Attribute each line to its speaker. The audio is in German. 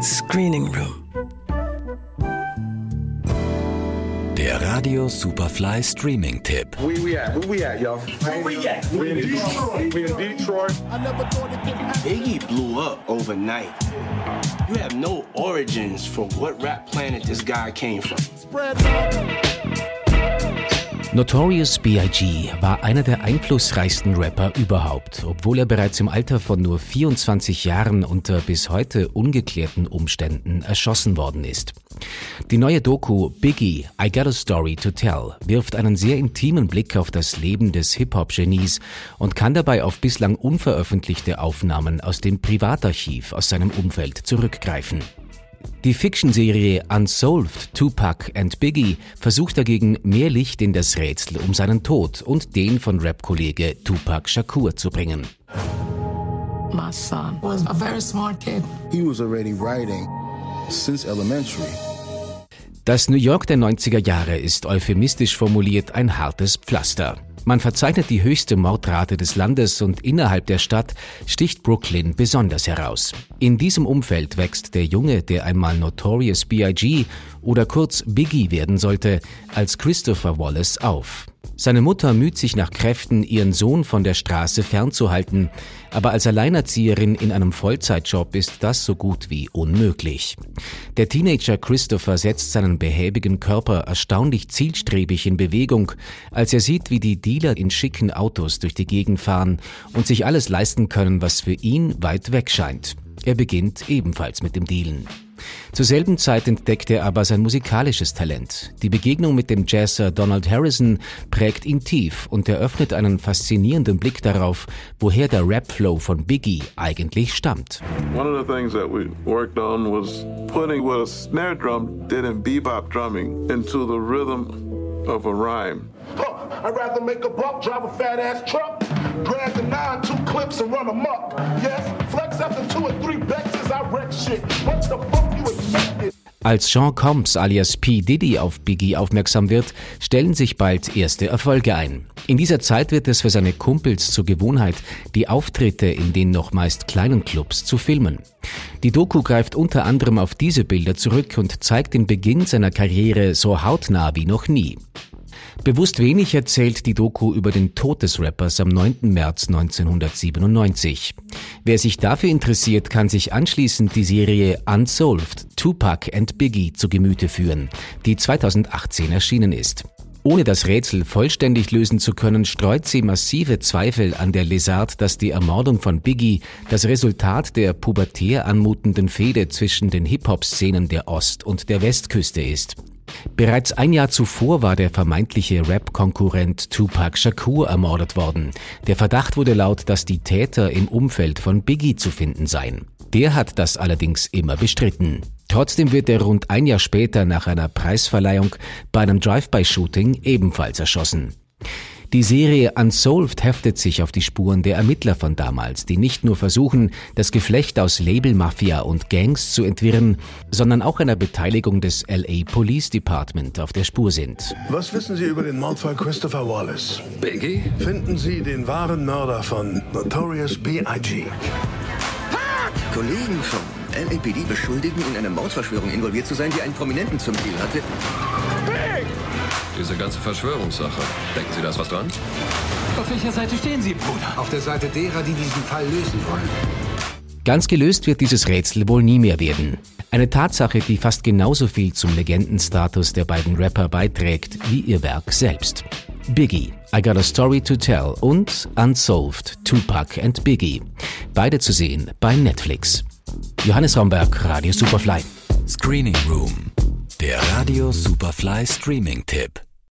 Speaker 1: Screening Room. Der Radio Superfly Streaming Tipp.
Speaker 2: Where we at? Where we at, y'all? Where we at? We in Detroit. We in Detroit.
Speaker 3: Biggie blew up overnight. You have no origins for what rap planet this guy came from.
Speaker 4: Notorious B.I.G. war einer der einflussreichsten Rapper überhaupt, obwohl er bereits im Alter von nur 24 Jahren unter bis heute ungeklärten Umständen erschossen worden ist. Die neue Doku Biggie, I Got a Story to Tell wirft einen sehr intimen Blick auf das Leben des Hip-Hop-Genies und kann dabei auf bislang unveröffentlichte Aufnahmen aus dem Privatarchiv aus seinem Umfeld zurückgreifen. Die Fiction-Serie Unsolved, Tupac and Biggie versucht dagegen mehr Licht in das Rätsel um seinen Tod und den von Rap-Kollege Tupac Shakur zu bringen.
Speaker 5: My son was a very smart kid.
Speaker 6: He was already writing since elementary.
Speaker 4: Das New York der 90er Jahre ist euphemistisch formuliert ein hartes Pflaster. Man verzeichnet die höchste Mordrate des Landes und innerhalb der Stadt sticht Brooklyn besonders heraus. In diesem Umfeld wächst der Junge, der einmal Notorious B.I.G. oder kurz Biggie werden sollte, als Christopher Wallace auf. Seine Mutter müht sich nach Kräften, ihren Sohn von der Straße fernzuhalten, aber als Alleinerzieherin in einem Vollzeitjob ist das so gut wie unmöglich. Der Teenager Christopher setzt seinen behäbigen Körper erstaunlich zielstrebig in Bewegung, als er sieht, wie die Dealer in schicken Autos durch die Gegend fahren und sich alles leisten können, was für ihn weit weg scheint. Er beginnt ebenfalls mit dem Dealen. Zur selben Zeit entdeckt er aber sein musikalisches Talent. Die Begegnung mit dem Jazzer Donald Harrison prägt ihn tief und eröffnet einen faszinierenden Blick darauf, woher der Rap-Flow von Biggie eigentlich stammt.
Speaker 7: One of the things that we worked on was putting what a snare drum did in bebop drumming into the rhythm of a rhyme.
Speaker 2: I'd rather make a buck, drive a fat ass truck, drag the nine, two clips and run amok. Yes, flex after two or three Bexes, I wreck shit. What the fuck you expected?
Speaker 4: Als Sean Combs alias P. Diddy auf Biggie aufmerksam wird, stellen sich bald erste Erfolge ein. In dieser Zeit wird es für seine Kumpels zur Gewohnheit, die Auftritte in den noch meist kleinen Clubs zu filmen. Die Doku greift unter anderem auf diese Bilder zurück und zeigt den Beginn seiner Karriere so hautnah wie noch nie. Bewusst wenig erzählt die Doku über den Tod des Rappers am 9. März 1997. Wer sich dafür interessiert, kann sich anschließend die Serie Unsolved, Tupac and Biggie zu Gemüte führen, die 2018 erschienen ist. Ohne das Rätsel vollständig lösen zu können, streut sie massive Zweifel an der Lesart, dass die Ermordung von Biggie das Resultat der pubertär anmutenden Fehde zwischen den Hip-Hop-Szenen der Ost- und der Westküste ist. Bereits ein Jahr zuvor war der vermeintliche Rap-Konkurrent Tupac Shakur ermordet worden. Der Verdacht wurde laut, dass die Täter im Umfeld von Biggie zu finden seien. Der hat das allerdings immer bestritten. Trotzdem wird er rund ein Jahr später nach einer Preisverleihung bei einem Drive-by-Shooting ebenfalls erschossen. Die Serie Unsolved heftet sich auf die Spuren der Ermittler von damals, die nicht nur versuchen, das Geflecht aus Labelmafia und Gangs zu entwirren, sondern auch einer Beteiligung des LA Police Department auf der Spur sind.
Speaker 6: Was wissen Sie über den Mordfall Christopher Wallace?
Speaker 1: Biggie?
Speaker 6: Finden Sie den wahren Mörder von Notorious B.I.G.
Speaker 8: Kollegen vom LAPD beschuldigen, in einer Mordverschwörung involviert zu sein, die einen Prominenten zum Ziel hatte.
Speaker 9: Diese ganze Verschwörungssache. Denken Sie, da ist was dran?
Speaker 10: Auf welcher Seite stehen Sie, Bruder?
Speaker 11: Auf der Seite derer, die diesen Fall lösen wollen.
Speaker 4: Ganz gelöst wird dieses Rätsel wohl nie mehr werden. Eine Tatsache, die fast genauso viel zum Legendenstatus der beiden Rapper beiträgt wie ihr Werk selbst. Biggie, I Got a Story to Tell und Unsolved, Tupac and Biggie. Beide zu sehen bei Netflix. Johannes Raumberg, Radio Superfly.
Speaker 1: Screening Room. Der Radio Superfly Streaming Tipp.